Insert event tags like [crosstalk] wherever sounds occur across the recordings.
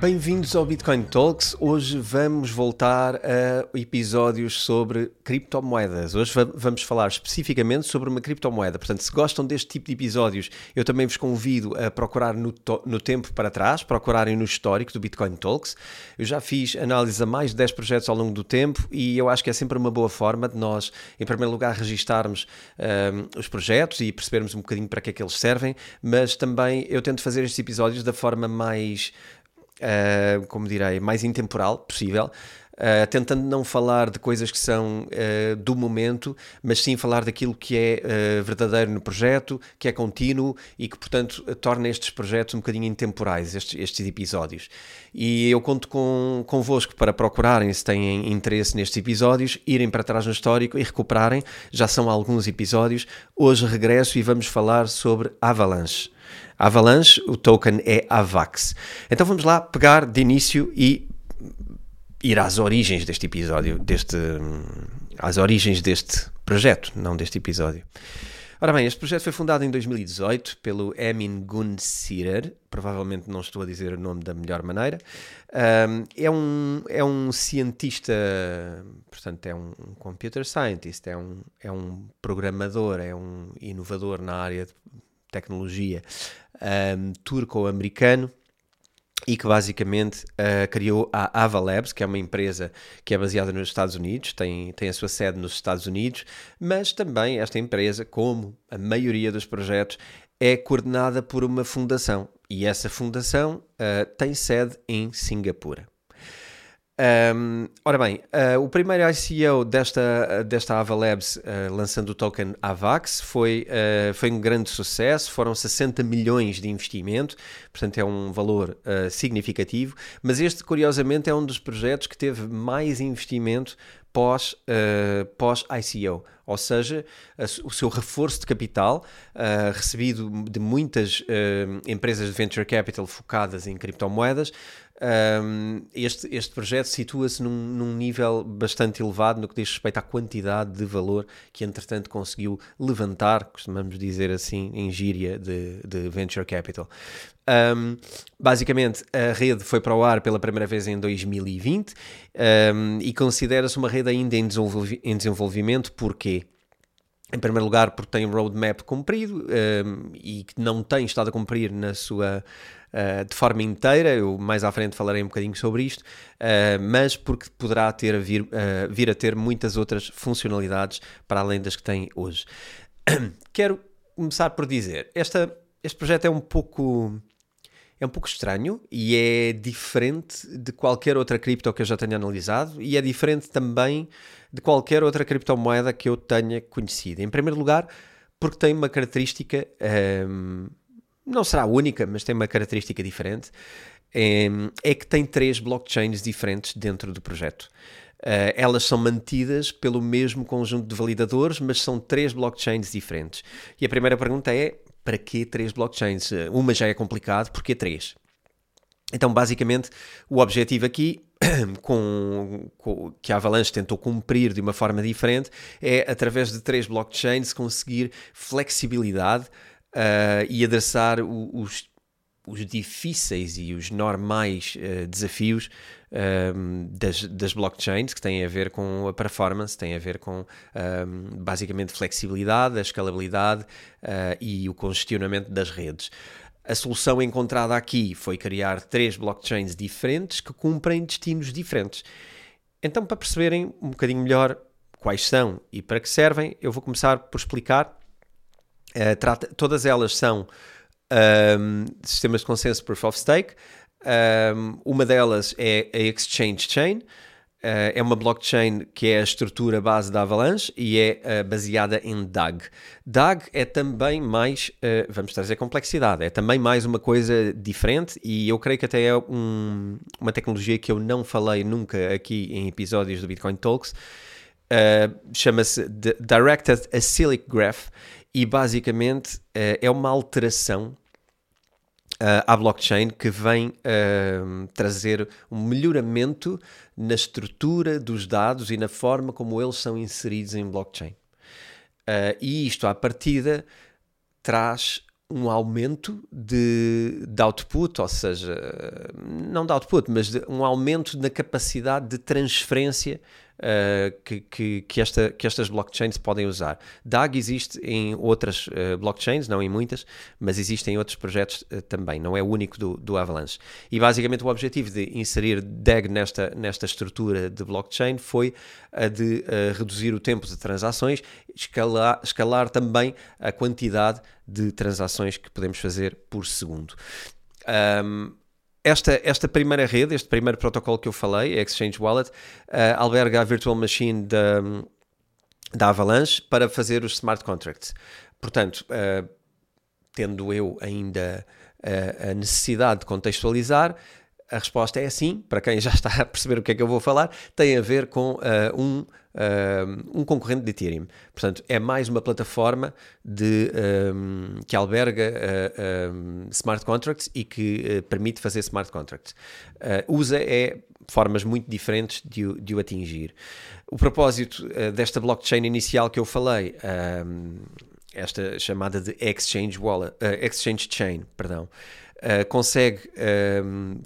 Bem-vindos ao Bitcoin Talks. Hoje vamos voltar a episódios sobre criptomoedas. Hoje vamos falar especificamente sobre uma criptomoeda. Portanto, se gostam deste tipo de episódios, eu também vos convido a procurar no, no tempo para trás, procurarem no histórico do Bitcoin Talks. Eu já fiz análise a mais de 10 projetos ao longo do tempo e eu acho que é sempre uma boa forma de nós, em primeiro lugar, registarmos um, os projetos e percebermos um bocadinho para que é que eles servem, mas também eu tento fazer estes episódios da forma mais uh, como direi, mais intemporal possível. Uh, tentando não falar de coisas que são uh, do momento, mas sim falar daquilo que é uh, verdadeiro no projeto, que é contínuo e que, portanto, torna estes projetos um bocadinho intemporais, estes, estes episódios. E eu conto com, convosco para procurarem, se têm interesse nestes episódios, irem para trás no histórico e recuperarem. Já são alguns episódios. Hoje regresso e vamos falar sobre Avalanche. Avalanche, o token é AVAX. Então vamos lá pegar de início e ir às origens deste episódio, deste, às origens deste projeto, não deste episódio. Ora bem, este projeto foi fundado em 2018 pelo Emin Gun Sirer, provavelmente não estou a dizer o nome da melhor maneira. Um, é, um, é um cientista, portanto, é um computer scientist, é um, é um programador, é um inovador na área de tecnologia um, turco-americano e que basicamente uh, criou a Ava Labs, que é uma empresa que é baseada nos Estados Unidos, tem, tem a sua sede nos Estados Unidos, mas também esta empresa, como a maioria dos projetos, é coordenada por uma fundação e essa fundação uh, tem sede em Singapura. Um, ora bem, uh, o primeiro ICO desta, desta Ava Labs uh, lançando o token AVAX foi, uh, foi um grande sucesso, foram 60 milhões de investimento, portanto é um valor significativo, mas este curiosamente é um dos projetos que teve mais investimento pós, pós ICO, ou seja, o seu reforço de capital recebido de muitas empresas de venture capital focadas em criptomoedas um, este, este projeto situa-se num, num, nível bastante elevado no que diz respeito à quantidade de valor que, entretanto, conseguiu levantar, costumamos dizer assim, em gíria de, de venture capital. Um, basicamente, a rede foi para o ar pela primeira vez em 2020 um, e considera-se uma rede ainda em, desenvolvi em desenvolvimento, porquê? Em primeiro lugar, porque tem um roadmap cumprido um, e que não tem estado a cumprir na sua uh, de forma inteira. Eu mais à frente falarei um bocadinho sobre isto, uh, mas porque poderá ter a vir, uh, vir a ter muitas outras funcionalidades para além das que tem hoje. [clears throat] Quero começar por dizer, esta, este projeto é um pouco é um pouco estranho e é diferente de qualquer outra cripto que eu já tenha analisado e é diferente também de qualquer outra criptomoeda que eu tenha conhecido. Em primeiro lugar, porque tem uma característica, um, não será única, mas tem uma característica diferente, um, é que tem três blockchains diferentes dentro do projeto. Uh, elas são mantidas pelo mesmo conjunto de validadores, mas são três blockchains diferentes. E a primeira pergunta é: para que três blockchains? Uma já é complicado, porque três? Então, basicamente, o objetivo aqui, [coughs] com, com, que a Avalanche tentou cumprir de uma forma diferente, é, através de três blockchains, conseguir flexibilidade uh, e adressar o, os, os difíceis e os normais uh, desafios um, das, das, blockchains, que têm a ver com a performance, têm a ver com um, basicamente flexibilidade, a escalabilidade uh, e o congestionamento das redes. A solução encontrada aqui foi criar três blockchains diferentes que cumprem destinos diferentes. Então, para perceberem um bocadinho melhor quais são e para que servem, eu vou começar por explicar. Uh, trata, todas elas são um, sistemas de consenso Proof of Stake. Um, uma delas é a Exchange Chain, Uh, é uma blockchain que é a estrutura base da Avalanche e é uh, baseada em DAG. DAG é também mais, uh, vamos trazer complexidade, é também mais uma coisa diferente e eu creio que até é um, uma tecnologia que eu não falei nunca aqui em episódios do Bitcoin Talks. Chama-se Directed Acyclic Graph e basicamente é uma alteração uh, à blockchain que vem uh, trazer um melhoramento na estrutura dos dados e na forma como eles são inseridos em blockchain. Uh, e isto, à partida, traz um aumento de, de output, ou seja, não de output, mas de, um aumento na capacidade de transferência uh, que, que, que, esta, que estas blockchains podem usar. DAG existe em outras uh, blockchains, não em muitas, mas existe em outros projetos uh, também, não é o único do, do Avalanche. E basicamente o objetivo de inserir DAG nesta, nesta estrutura de blockchain foi a de reduzir o tempo de transações, escalar, escalar também a quantidade de transações que podemos fazer por segundo. Um, esta, esta primeira rede, este primeiro protocolo que eu falei, a Exchange Wallet, uh, alberga a virtual machine da, da Avalanche para fazer os smart contracts. Portanto, uh, tendo eu ainda uh, a necessidade de contextualizar, a resposta é sim, para quem já está a perceber o que é que eu vou falar, tem a ver com uh, um, uh, um concorrente de Ethereum. Portanto, é mais uma plataforma de, um, que alberga uh, um, smart contracts e que permite fazer smart contracts. usa é formas muito diferentes de o, de o atingir. O propósito desta blockchain inicial que eu falei, esta chamada de Exchange, Wallet, exchange Chain, perdão, Uh, consegue um,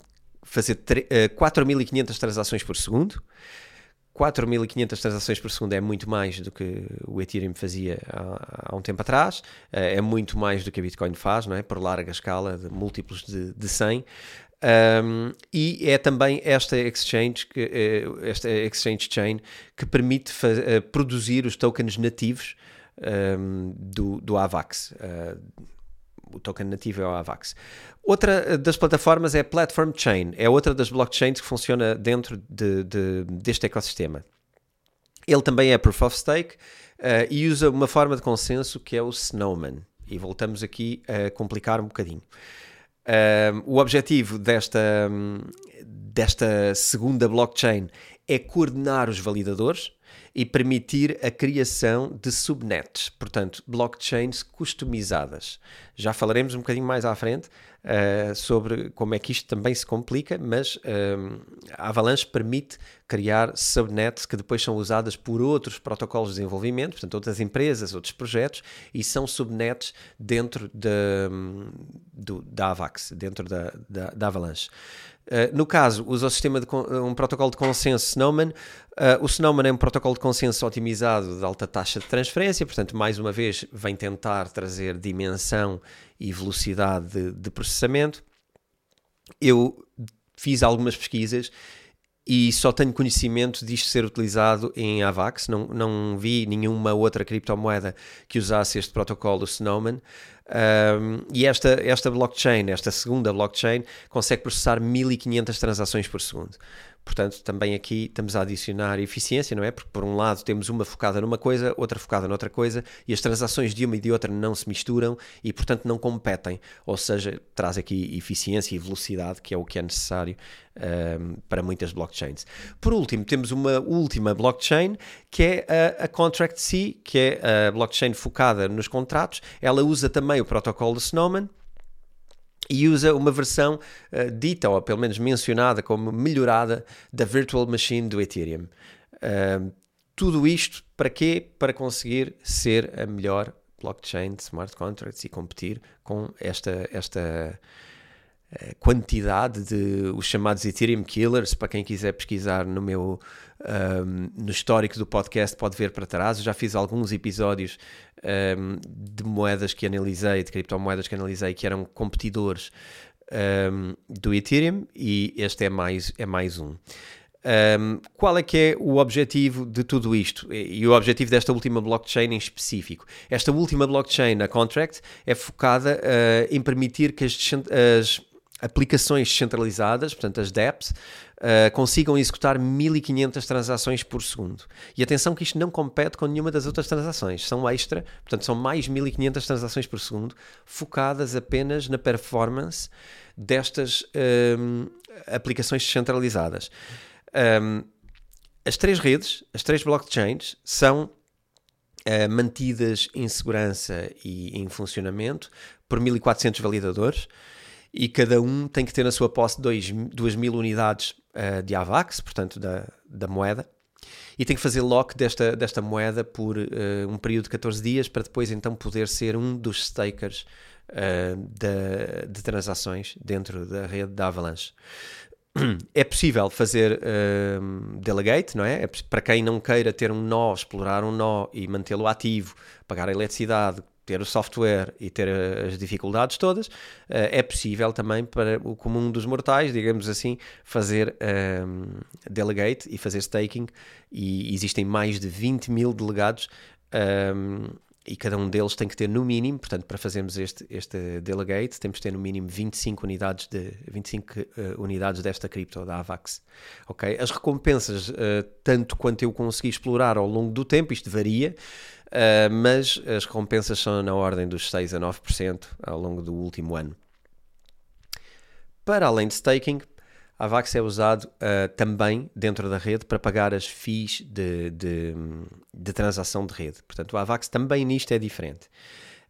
fazer uh, 4.500 transações por segundo. 4.500 transações por segundo é muito mais do que o Ethereum fazia há, há um tempo atrás, uh, é muito mais do que a Bitcoin faz, não é? por larga escala, de múltiplos de, de 100. Um, e é também esta exchange, que, uh, esta exchange chain que permite produzir os tokens nativos um, do, do AVAX. Uh, o token nativo é o AVAX. Outra eh, das plataformas é a Platform Chain, é outra das blockchains que funciona dentro de, de, deste ecossistema. Ele também é Proof of Stake uh, e usa uma forma de consenso que é o Snowman. E voltamos aqui a complicar um bocadinho. Uh, o objetivo desta, desta segunda blockchain é coordenar os validadores e permitir a criação de subnets, portanto, blockchains customizadas. Já falaremos um bocadinho mais à frente uh, sobre como é que isto também se complica, mas uh, a Avalanche permite criar subnets que depois são usadas por outros protocolos de desenvolvimento, portanto, outras empresas, outros projetos, e são subnets dentro de, do, da AVAX, dentro da, da, da Avalanche. Uh, no caso, usa o sistema de um protocolo de consenso Snowman. Uh, o Snowman é um protocolo de consenso otimizado de alta taxa de transferência, portanto, mais uma vez, vem tentar trazer dimensão e velocidade de, de processamento. Eu fiz algumas pesquisas e só tenho conhecimento disto ser utilizado em AVAX, não, não vi nenhuma outra criptomoeda que usasse este protocolo Snowman. Um, e esta, esta blockchain, esta segunda blockchain, consegue processar 1500 transações por segundo. Portanto, também aqui estamos a adicionar eficiência, não é? Porque por um lado temos uma focada numa coisa, outra focada noutra coisa, e as transações de uma e de outra não se misturam e, portanto, não competem. Ou seja, traz aqui eficiência e velocidade, que é o que é necessário um, para muitas blockchains. Por último, temos uma última blockchain, que é a, a Contract C, que é a blockchain focada nos contratos. Ela usa também o protocolo de Snowman, e usa uma versão uh, dita, ou pelo menos mencionada como melhorada, da Virtual Machine do Ethereum. Uh, tudo isto para quê? Para conseguir ser a melhor blockchain de smart contracts e competir com esta, esta quantidade de os chamados Ethereum Killers. Para quem quiser pesquisar no meu um, no histórico do podcast pode ver para trás. Eu já fiz alguns episódios um, de moedas que analisei, de criptomoedas que analisei, que eram competidores um, do Ethereum e este é mais, é mais um. Um, qual é que é o objetivo de tudo isto? E o objetivo desta última blockchain em específico? Esta última blockchain, a Contract, é focada uh, em permitir que as, as aplicações descentralizadas, portanto as dApps, uh, consigam executar 1500 transações por segundo. E atenção que isto não compete com nenhuma das outras transações, são extra, portanto são mais 1500 transações por segundo, focadas apenas na performance destas um, aplicações descentralizadas. Um, as três redes, as três blockchains, são uh, mantidas em segurança e em funcionamento por 1400 validadores e cada um tem que ter na sua posse 2 mil unidades uh, de AVAX, portanto da, da moeda, e tem que fazer lock desta, desta moeda por uh, um período de 14 dias para depois então poder ser um dos stakers uh, de, de, transações dentro da rede da Avalanche. É possível fazer delegate, não é? é? Para quem não queira ter um nó, explorar um nó e mantê-lo ativo, pagar a eletricidade, ter o software e ter as dificuldades todas, é possível também para o comum dos mortais, digamos assim, fazer um, delegate e fazer staking. E existem mais de 20 mil delegados um, e cada um deles tem que ter no mínimo, portanto, para fazermos este, este delegate, temos que ter no mínimo 25 unidades, de, 25, uh, unidades desta cripto, da AVAX. Okay? As recompensas, uh, tanto quanto eu consegui explorar ao longo do tempo, isto varia, uh, mas as recompensas são na ordem dos 6 a 9% ao longo do último ano. Para além de staking, a AVAX é usado uh, também dentro da rede para pagar as fees de, de, de, transação de rede. Portanto, a AVAX também nisto é diferente.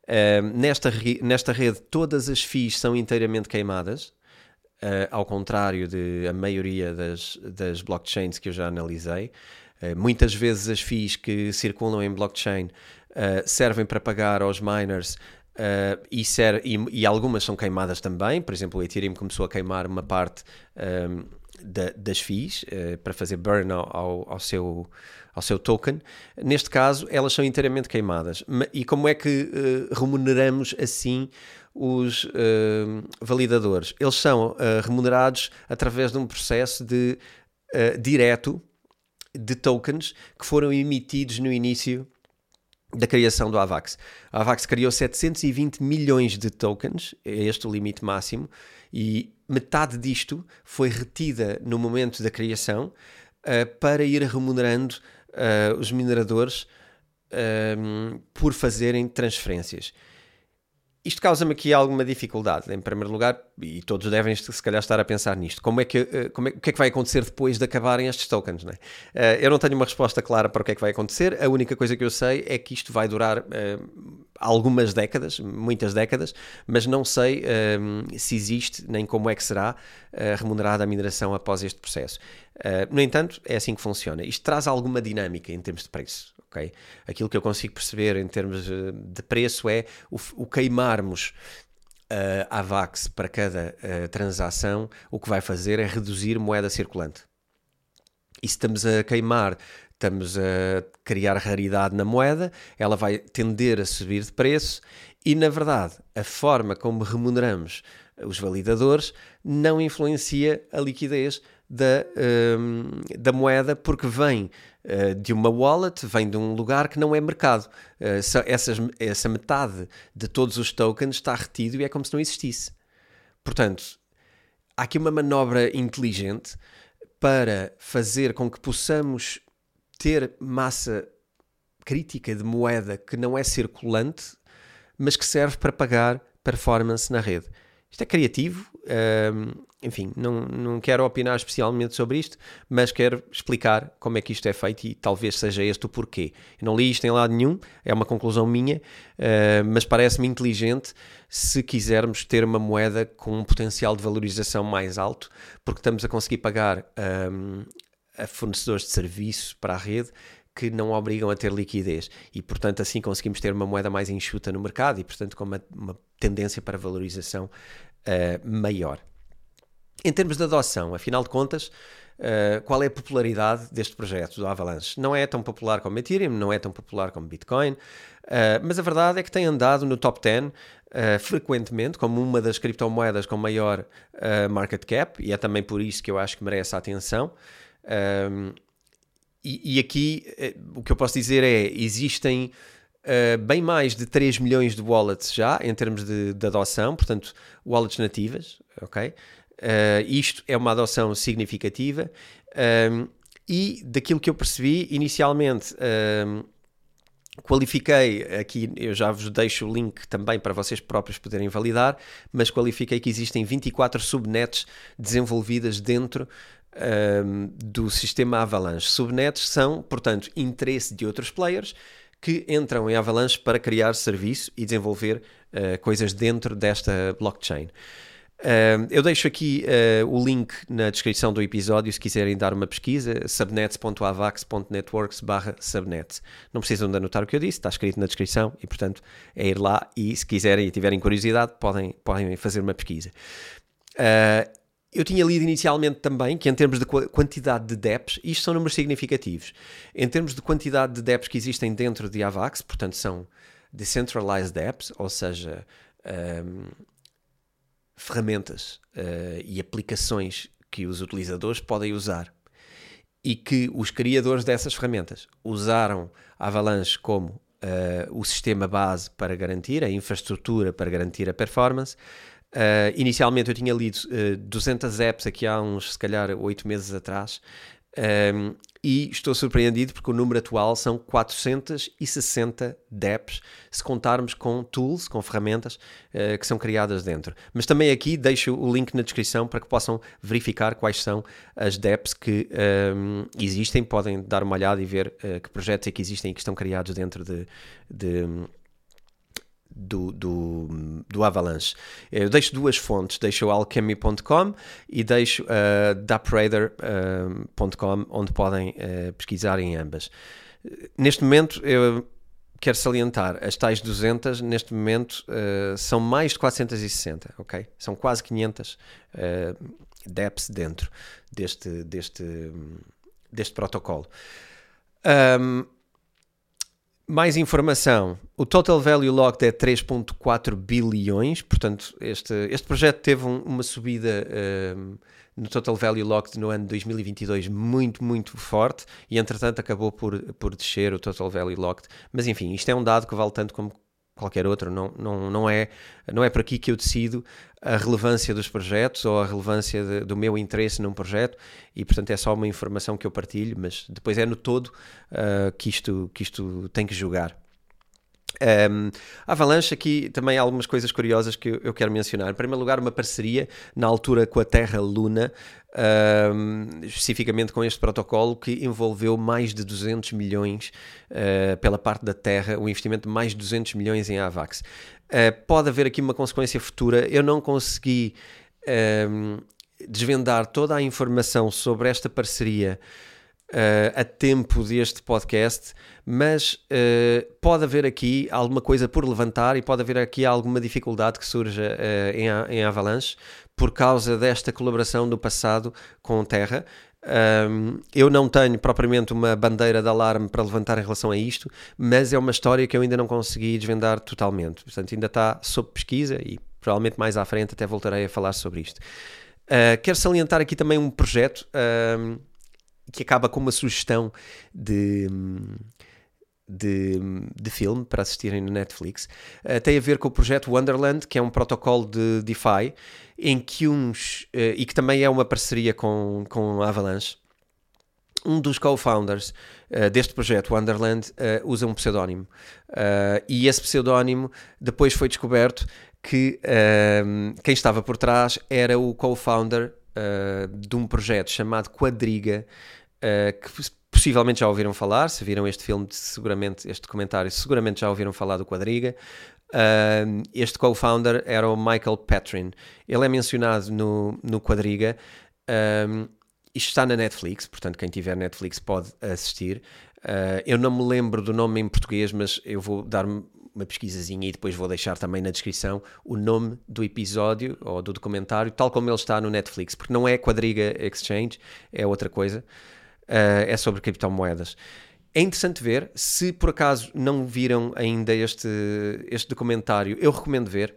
Uh, nesta, nesta rede, todas as fees são inteiramente queimadas, uh, ao contrário de a maioria das, das blockchains que eu já analisei. Muitas vezes as fees que circulam em blockchain servem para pagar aos miners Uh, e, ser, e, e, algumas são queimadas também, por exemplo, o Ethereum começou a queimar uma parte um, da, das fees uh, para fazer burn ao, ao, seu, ao seu token. Neste caso, elas são inteiramente queimadas. E como é que uh, remuneramos assim os validadores? Eles são remunerados através de um processo de direto de tokens que foram emitidos no início da criação do AVAX. A AVAX criou 720 milhões de tokens, é este o limite máximo, e metade disto foi retida no momento da criação uh, para ir remunerando uh, os mineradores uh, por fazerem transferências. Isto causa-me aqui alguma dificuldade, em primeiro lugar, e todos devem se calhar estar a pensar nisto. Como é que, eh, como é, o que é que vai acontecer depois de acabarem estes tokens? Não é? Eh, eu não tenho uma resposta clara para o que é que vai acontecer. A única coisa que eu sei é que isto vai durar uh, algumas décadas, muitas décadas, mas não sei uh, se existe nem como é que será uh, remunerada a mineração após este processo. no entanto, é assim que funciona. Isto traz alguma dinâmica em termos de preço ok? Aquilo que eu consigo perceber em termos eh, de preço é o, o queimarmos uh, a VAX para cada uh, transação, o que vai fazer é reduzir moeda circulante. E se estamos a queimar, estamos a criar raridade na moeda, ela vai tender a subir de preço e, na verdade, a forma como remuneramos os validadores não influencia a liquidez da, um, da moeda porque vem uh, de uma wallet, vem de um lugar que não é mercado. Uh, essas, essa metade de todos os tokens está retido e é como se não existisse. Portanto, há aqui uma manobra inteligente para fazer com que possamos ter massa crítica de moeda que não é circulante, mas que serve para pagar performance na rede. Isto é criativo, um, enfim, não, não quero opinar especialmente sobre isto, mas quero explicar como é que isto é feito e talvez seja este o porquê. Eu não li isto em lado nenhum, é uma conclusão minha, uh, mas parece-me inteligente se quisermos ter uma moeda com um potencial de valorização mais alto, porque estamos a conseguir pagar um, a fornecedores de serviço para a rede que não obrigam a ter liquidez e, portanto, assim conseguimos ter uma moeda mais enxuta no mercado e, portanto, com uma, uma tendência para valorização uh, maior. Em termos de adoção, afinal de contas, uh, qual é a popularidade deste projeto do Avalanche? Não é tão popular como Ethereum, não é tão popular como Bitcoin, uh, mas a verdade é que tem andado no top 10 frequentemente como uma das criptomoedas com maior market cap e é também por isso que eu acho que merece a atenção. E, e, aqui o que eu posso dizer é: existem uh, bem mais de 3 milhões de wallets já, em termos de, de adoção, portanto, wallets nativas, ok? Uh, isto é uma adoção significativa um, e daquilo que eu percebi inicialmente um, qualifiquei aqui, eu já vos deixo o link também para vocês próprios poderem validar, mas qualifiquei que existem 24 subnets desenvolvidas dentro um, do sistema Avalanche. Subnets são, portanto, interesse de outros players que entram em Avalanche para criar serviço e desenvolver uh, coisas dentro desta blockchain. Uh, eu deixo aqui uh, o link na descrição do episódio se quiserem dar uma pesquisa, subnets.avax.networks barra subnets. Não precisam de anotar o que eu disse, está escrito na descrição e, portanto, é ir lá e se quiserem e tiverem curiosidade, podem, podem fazer uma pesquisa. Uh, eu tinha lido inicialmente também que, em termos de quantidade de DEPs, isto são números significativos. Em termos de quantidade de DEPs que existem dentro de AVAX, portanto, são Decentralized DEPs, ou seja, um, ferramentas uh, e aplicações que os utilizadores podem usar e que os criadores dessas ferramentas usaram Avalanche como uh, o sistema base para garantir, a infraestrutura para garantir a performance. Uh, inicialmente eu tinha lido uh, 200 apps aqui há uns, se calhar, 8 meses atrás, um, e estou surpreendido porque o número atual são 460 DEPs, se contarmos com tools, com ferramentas uh, que são criadas dentro. Mas também aqui deixo o link na descrição para que possam verificar quais são as DEPs que um, existem, podem dar uma olhada e ver uh, que projetos é que existem e que estão criados dentro de, de do, do, do Avalanche. Eu deixo duas fontes, deixo o alchemy.com e deixo uh, dapraider.com, uh, onde podem uh, pesquisar em ambas. Neste momento, eu quero salientar, as tais 200, neste momento, uh, são mais de 460, ok? São quase 500 uh, DEPs dentro deste, deste, deste protocolo. Um, mais informação. O total value locked é 3.4 bilhões, portanto, este, este projeto teve um, uma subida um, no total value locked no ano de 2022 muito, muito forte e, entretanto, acabou por, por descer o total value locked. Mas, enfim, isto é um dado que vale tanto como qualquer outro, não, não, não, é, não é por aqui que eu decido a relevância dos projetos ou a relevância de, do meu interesse num projeto e portanto é só uma informação que eu partilho, mas depois é no todo uh, que, isto, que isto tem que jogar. Um, Avalanche aqui também há algumas coisas curiosas que eu, quero mencionar. Em primeiro lugar, uma parceria na altura com a Terra Luna, especificamente com este protocolo que envolveu mais de 200 milhões uh, pela parte da Terra, um investimento de mais de 200 milhões em AVAX. Uh, pode haver aqui uma consequência futura. Eu não consegui desvendar toda a informação sobre esta parceria uh, a tempo deste podcast, mas uh, pode haver aqui alguma coisa por levantar e pode haver aqui alguma dificuldade que surja uh, em, em Avalanche por causa desta colaboração do passado com Terra. Um, eu não tenho propriamente uma bandeira de alarme para levantar em relação a isto, mas é uma história que eu ainda não consegui desvendar totalmente. Portanto, ainda está sob pesquisa e provavelmente mais à frente até voltarei a falar sobre isto. Uh, quero salientar aqui também um projeto que acaba com uma sugestão de, de, de filme para assistirem no Netflix. Uh, tem a ver com o projeto Wonderland, que é um protocolo de DeFi, em que uns, uh, e que também é uma parceria com, com a Avalanche, um dos co-founders uh, deste projeto, Wonderland, usa um pseudónimo. E esse pseudónimo depois foi descoberto que quem estava por trás era o co-founder de um projeto chamado Quadriga, uh, que possivelmente já ouviram falar, se viram este filme, seguramente, este documentário, seguramente já ouviram falar do Quadriga. Uh, este co-founder era o Michael Petrin. Ele é mencionado no, no Quadriga. Um, isto está na Netflix, portanto, quem tiver Netflix pode assistir. Uh, eu não me lembro do nome em português, mas eu vou dar uma pesquisazinha e depois vou deixar também na descrição o nome do episódio ou do documentário, tal como ele está no Netflix, porque não é Quadriga Exchange, é outra coisa é sobre criptomoedas. É interessante ver, se por acaso não viram ainda este, este documentário, eu recomendo ver.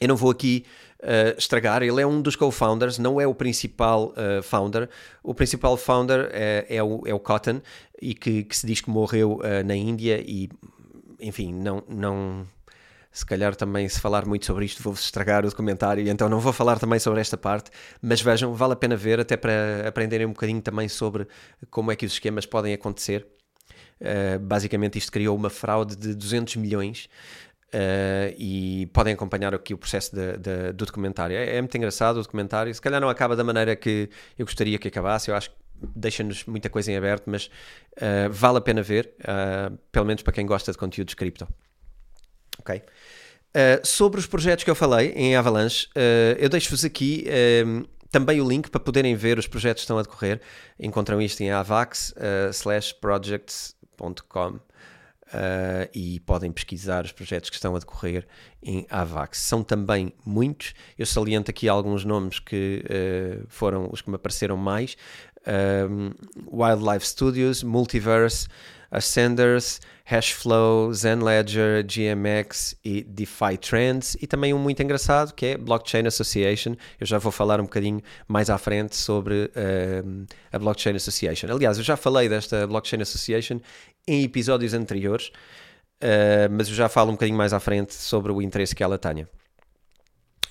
Eu não vou aqui uh, estragar, ele é um dos co-founders, não é o principal uh, founder. O principal founder é, é, o, é o Cotton, e que, que se diz que morreu uh, na Índia e, enfim, não, não, se calhar também se falar muito sobre isto vou-vos estragar o documentário, então não vou falar também sobre esta parte, mas vejam, vale a pena ver, até para aprenderem um bocadinho também sobre como é que os esquemas podem acontecer. Uh, basicamente isto criou uma fraude de 200 milhões Uh, e podem acompanhar aqui o processo de, de, do documentário. É, é, muito engraçado o documentário. Se calhar não acaba da maneira que eu gostaria que acabasse. Eu acho que deixa-nos muita coisa em aberto, mas uh, vale a pena ver, pelo menos para quem gosta de conteúdos cripto. Ok? Uh, sobre os projetos que eu falei em Avalanche, uh, eu deixo-vos aqui uh, também o link para poderem ver os projetos que estão a decorrer. Encontram isto em avax/projects.com e podem pesquisar os projetos que estão a decorrer em Avax. São também muitos. Eu saliento aqui alguns nomes que foram os que me apareceram mais. Wildlife Studios, Multiverse. Ascenders, Hashflow, Zenledger, GMX e DeFi Trends e também um muito engraçado que é Blockchain Association. Eu já vou falar um bocadinho mais à frente sobre uh, a Blockchain Association. Aliás, eu já falei desta Blockchain Association em episódios anteriores, uh, mas eu já falo um bocadinho mais à frente sobre o interesse que ela tenha.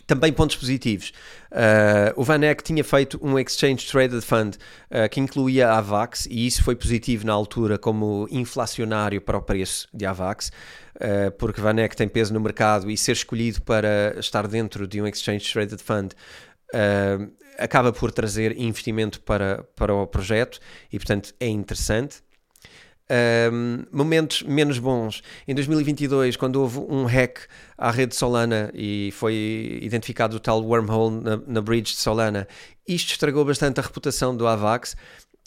Também pontos positivos. Uh, o Van Eck tinha feito um Exchange Traded Fund uh, que incluía a AVAX e isso foi positivo na altura como inflacionário para o preço de AVAX, uh, porque Van Eck tem peso no mercado e ser escolhido para estar dentro de um Exchange Traded Fund acaba por trazer investimento para, para o projeto e, portanto, é interessante. Um, momentos menos bons. Em 2022, quando houve um hack à rede Solana e foi identificado o tal wormhole na, na bridge de Solana, isto estragou bastante a reputação do AVAX.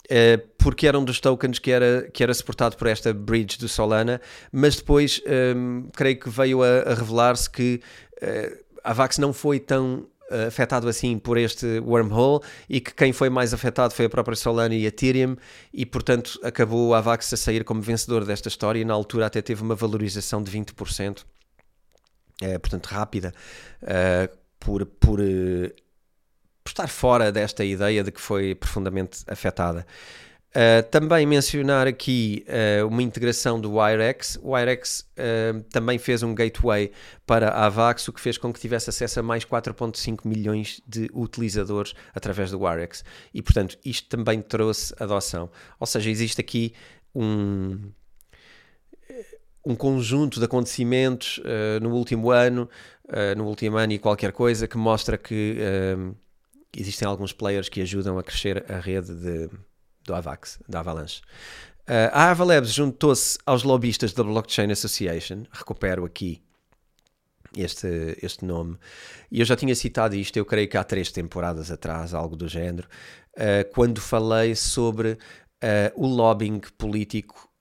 Uh, porque era um dos tokens que era, que era suportado por esta bridge do Solana, mas depois um, creio que veio a, a revelar-se que uh, a AVAX não foi tão eh, afetado assim por este wormhole e que quem foi mais afetado foi a própria Solana e a Ethereum e portanto acabou a Avax a sair como vencedor desta história e na altura até teve uma valorização de 20%, é, portanto rápida, uh, por, por, uh, por estar fora desta ideia de que foi profundamente afetada. Uh, também mencionar aqui uh, uma integração do WireX. O WireX uh, também fez um gateway para a Avax, o que fez com que tivesse acesso a mais 4,5 milhões de utilizadores através do WireX. E, portanto, isto também trouxe adoção. Ou seja, existe aqui um, um conjunto de acontecimentos no último ano, no último ano e qualquer coisa, que mostra que existem alguns players que ajudam a crescer a rede de do AVAX, da Avalanche. Uh, a Avalabs juntou-se aos lobistas da Blockchain Association, recupero aqui este, este nome, e eu já tinha citado isto, eu creio que há três temporadas atrás, algo do género, uh, quando falei sobre uh, o lobbying político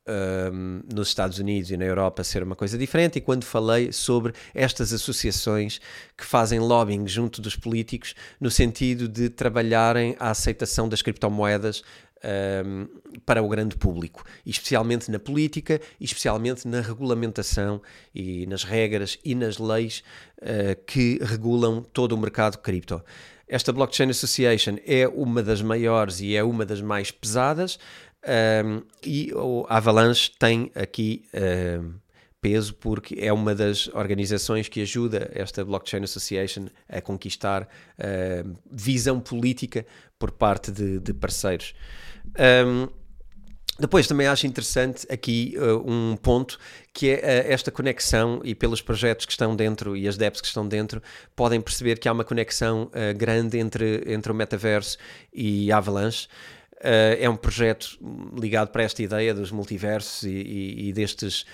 um, nos Estados Unidos e na Europa ser uma coisa diferente, e quando falei sobre estas associações que fazem lobbying junto dos políticos no sentido de trabalharem a aceitação das criptomoedas um, para o grande público, especialmente na política, especialmente na regulamentação e nas regras e nas leis uh, que regulam todo o mercado cripto. Esta Blockchain Association é uma das maiores e é uma das mais pesadas, um, e a Avalanche tem aqui um, peso porque é uma das organizações que ajuda esta Blockchain Association a conquistar visão política por parte de, de parceiros. Um, depois também acho interessante aqui uh, um ponto que é uh, esta conexão e pelos projetos que estão dentro e as dApps que estão dentro podem perceber que há uma conexão uh, grande entre, entre o metaverso e Avalanche. é um projeto ligado para esta ideia dos multiversos e, e, e destes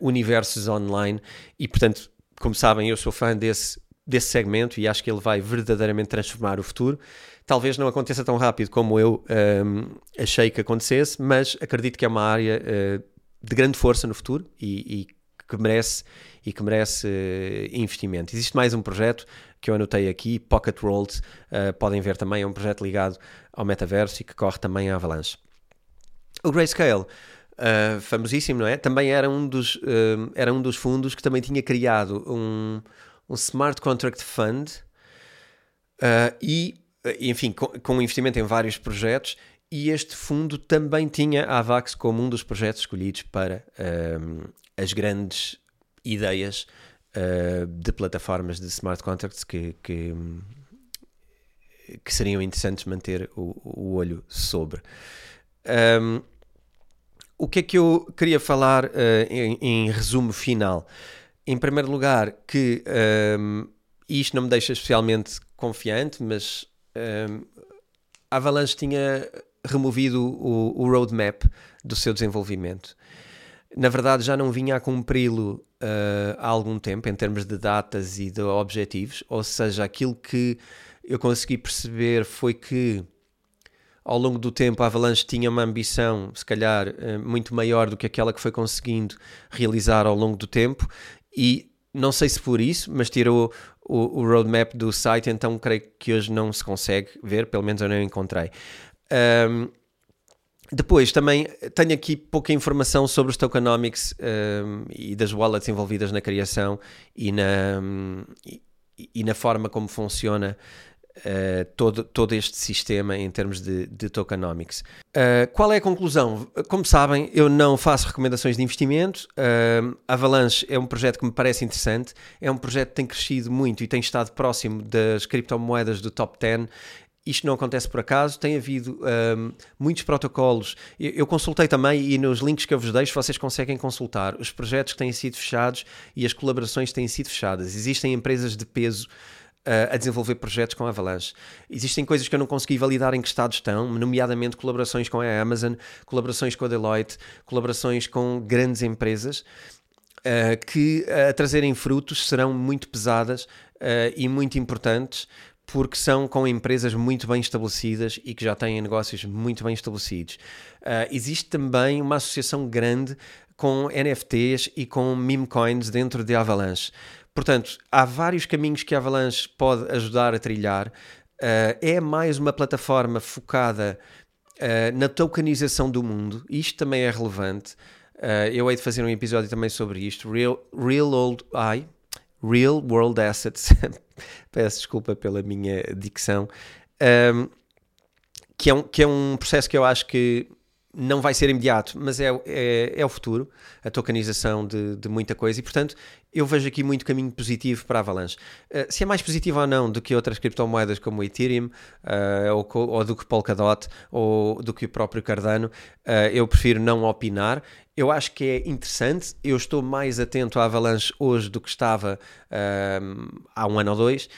universos online e portanto, como sabem, eu sou fã desse, desse segmento e acho que ele vai verdadeiramente transformar o futuro. Talvez não aconteça tão rápido como eu um, achei que acontecesse, mas acredito que é uma área uh, de grande força no futuro e, e que merece e que merece uh, investimento. Existe mais um projeto que eu anotei aqui, Pocket Rolled, uh, podem ver também, é um projeto ligado ao metaverso e que corre também a Avalanche. O Grayscale, uh, famosíssimo, não é? Também era um, dos, era um dos fundos que também tinha criado um, um Smart Contract Fund e enfim, com, com investimento em vários projetos, e este fundo também tinha a Avax como um dos projetos escolhidos para um, ehm, as grandes ideias uh, de plataformas de smart contracts que, que, que seriam interessantes manter o, o olho sobre. Um, ehm, o que é que eu queria falar uh, em, em, resumo final? Em primeiro lugar, que um, ehm, isto não me deixa especialmente confiante, mas a Avalanche tinha removido o, o roadmap do seu desenvolvimento. na verdade já não vinha a cumpri-lo uh, há algum tempo, em termos de datas e de objetivos, ou seja, aquilo que eu consegui perceber foi que ao longo do tempo a Avalanche tinha uma ambição, se calhar, uh, muito maior do que aquela que foi conseguindo realizar ao longo do tempo, e não sei se por isso, mas tirou o, o roadmap do site, então creio que hoje não se consegue ver, pelo menos eu não encontrei. Um, depois, também tenho aqui pouca informação sobre os tokenomics um, e das wallets envolvidas na criação e na, um, e, e, na forma como funciona uh, todo, todo este sistema em termos de, de tokenomics. Uh, qual é a conclusão? Como sabem, eu não faço recomendações de investimento. Uh, Avalanche é um projeto que me parece interessante, é um projeto que tem crescido muito e tem estado próximo das criptomoedas do top 10 isto não acontece por acaso, tem havido um, muitos protocolos. Eu, eu, consultei também e nos links que eu vos deixo vocês conseguem consultar os projetos que têm sido fechados e as colaborações que têm sido fechadas. Existem empresas de peso a desenvolver projetos com Avalanche. Existem coisas que eu não consegui validar em que estado estão, nomeadamente colaborações com a Amazon, colaborações com a Deloitte, colaborações com grandes empresas. Uh, que uh, a trazerem frutos serão muito pesadas e muito importantes porque são com empresas muito bem estabelecidas e que já têm negócios muito bem estabelecidos. Uh, existe também uma associação grande com NFTs e com meme coins dentro de Avalanche. Portanto, há vários caminhos que a Avalanche pode ajudar a trilhar. Uh, é mais uma plataforma focada uh, na tokenização do mundo. Isto também é relevante. eu hei de fazer um episódio também sobre isto. Real, Real Old Eye, Real World Assets, [laughs] peço desculpa pela minha dicção, um, que, é um, que é um processo que eu acho que não vai ser imediato, mas é, é, é o futuro, a tokenização de, de, muita coisa, e portanto eu vejo aqui muito caminho positivo para a Avalanche. Uh, se é mais positivo ou não do que outras criptomoedas como o Ethereum, uh, ou, ou, do que Polkadot, ou do que o próprio Cardano, uh, eu prefiro não opinar. Eu acho que é interessante, eu estou mais atento à Avalanche hoje do que estava há um ano ou dois,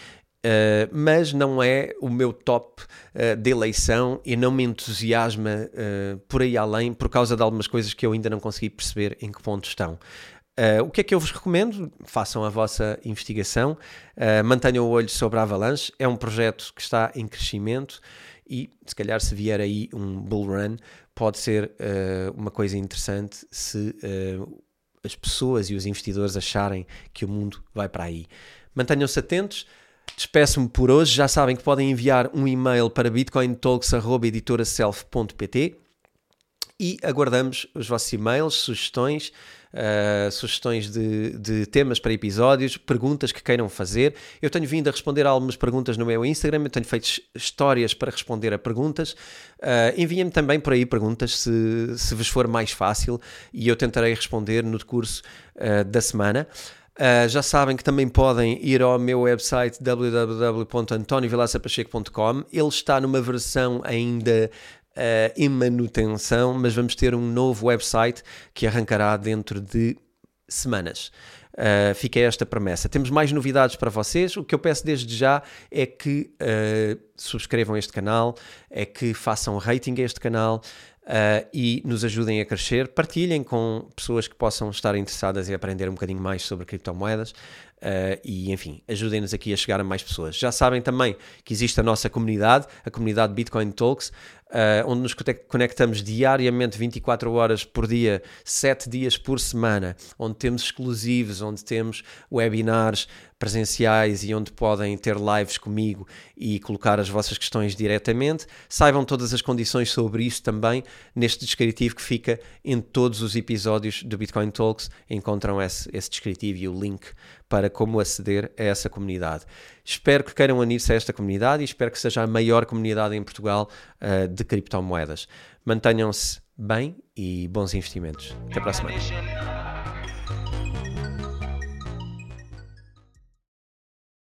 Uh, mas não é o meu top uh, de eleição e não me entusiasma uh, por aí além por causa de algumas coisas que eu ainda não consegui perceber em que ponto estão. o que é que eu vos recomendo? Façam a vossa investigação, mantenham o olho sobre a Avalanche, é um projeto que está em crescimento e se calhar se vier aí um bull run pode ser uma coisa interessante se as pessoas e os investidores acharem que o mundo vai para aí. Mantenham-se atentos. Despeço-me por hoje. Já sabem que podem enviar um e-mail para bitcointalks.editoraself.pt e aguardamos os vossos e-mails, sugestões, uh, sugestões de, de, temas para episódios, perguntas que queiram fazer. Eu tenho vindo a responder a algumas perguntas no meu Instagram, eu tenho feito histórias para responder a perguntas. Uh, Enviem-me também por aí perguntas se, se vos for mais fácil e eu tentarei responder no decurso uh, da semana. Uh, já sabem que também podem ir ao meu website www.antoniovilaçapacheco.com. Ele está numa versão ainda uh, em manutenção, mas vamos ter um novo website que arrancará dentro de semanas. Uh, fica esta promessa. Temos mais novidades para vocês. O que eu peço desde já é que uh, subscrevam este canal, é que façam rating a este canal, uh, e nos ajudem a crescer. Partilhem com pessoas que possam estar interessadas em aprender um bocadinho mais sobre criptomoedas. Uh, e enfim, ajudem-nos aqui a chegar a mais pessoas. Já sabem também que existe a nossa comunidade, a comunidade Bitcoin Talks, uh, onde nos conectamos diariamente, 24 horas por dia, 7 dias por semana, onde temos exclusivos, onde temos webinars, presenciais e onde podem ter lives comigo e colocar as vossas questões diretamente. Saibam todas as condições sobre isso também neste descritivo que fica em todos os episódios do Bitcoin Talks. Encontram esse, esse descritivo e o link para como aceder a essa comunidade. Espero que queiram unir-se a esta comunidade e espero que seja a maior comunidade em Portugal uh, de criptomoedas. Mantenham-se bem e bons investimentos. Até para a semana.